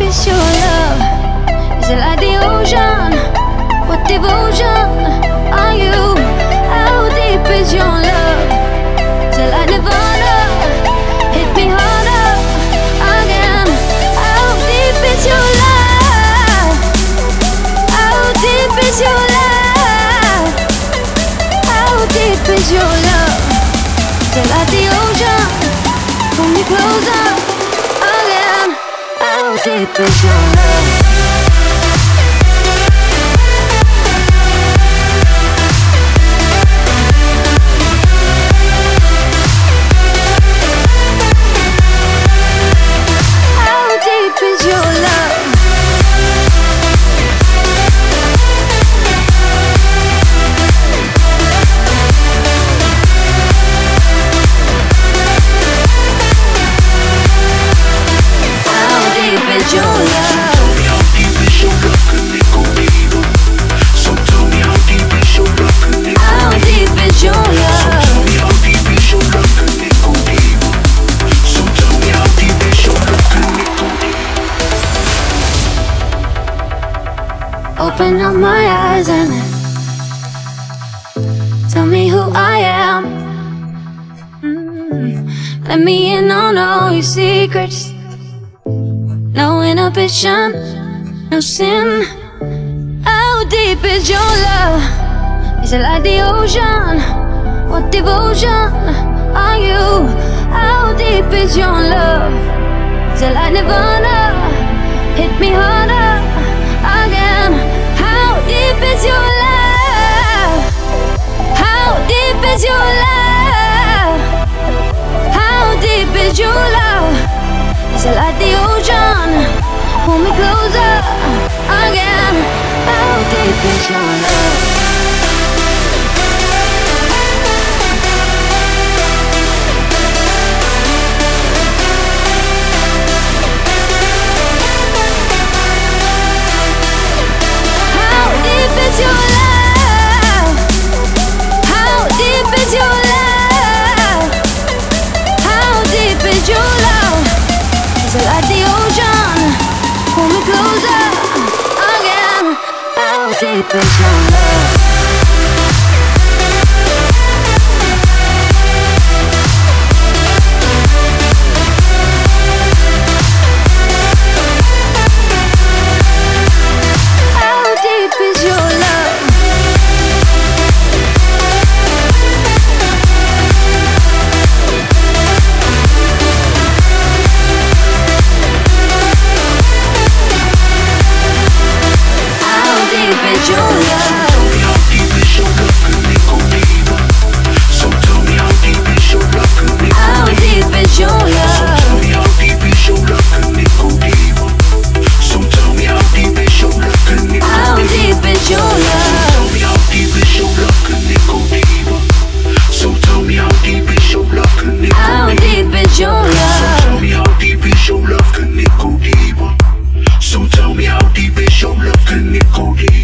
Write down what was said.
is your love? Is it like the ocean? What devotion are you? How deep is your love? Is it like Nirvana? Hit me harder again. How deep is your love? How deep is your love? How deep is your love? Is it like the ocean? Pull me closer deep is your love? Open up my eyes and tell me who I am. Mm. Let me in on all your secrets. No inhibition, no sin. How deep is your love? Is it like the ocean? What devotion are you? How deep is your love? Is it like Nirvana? Hit me harder is your love? How deep is your love? How deep is your love? Deep is your love? 你可以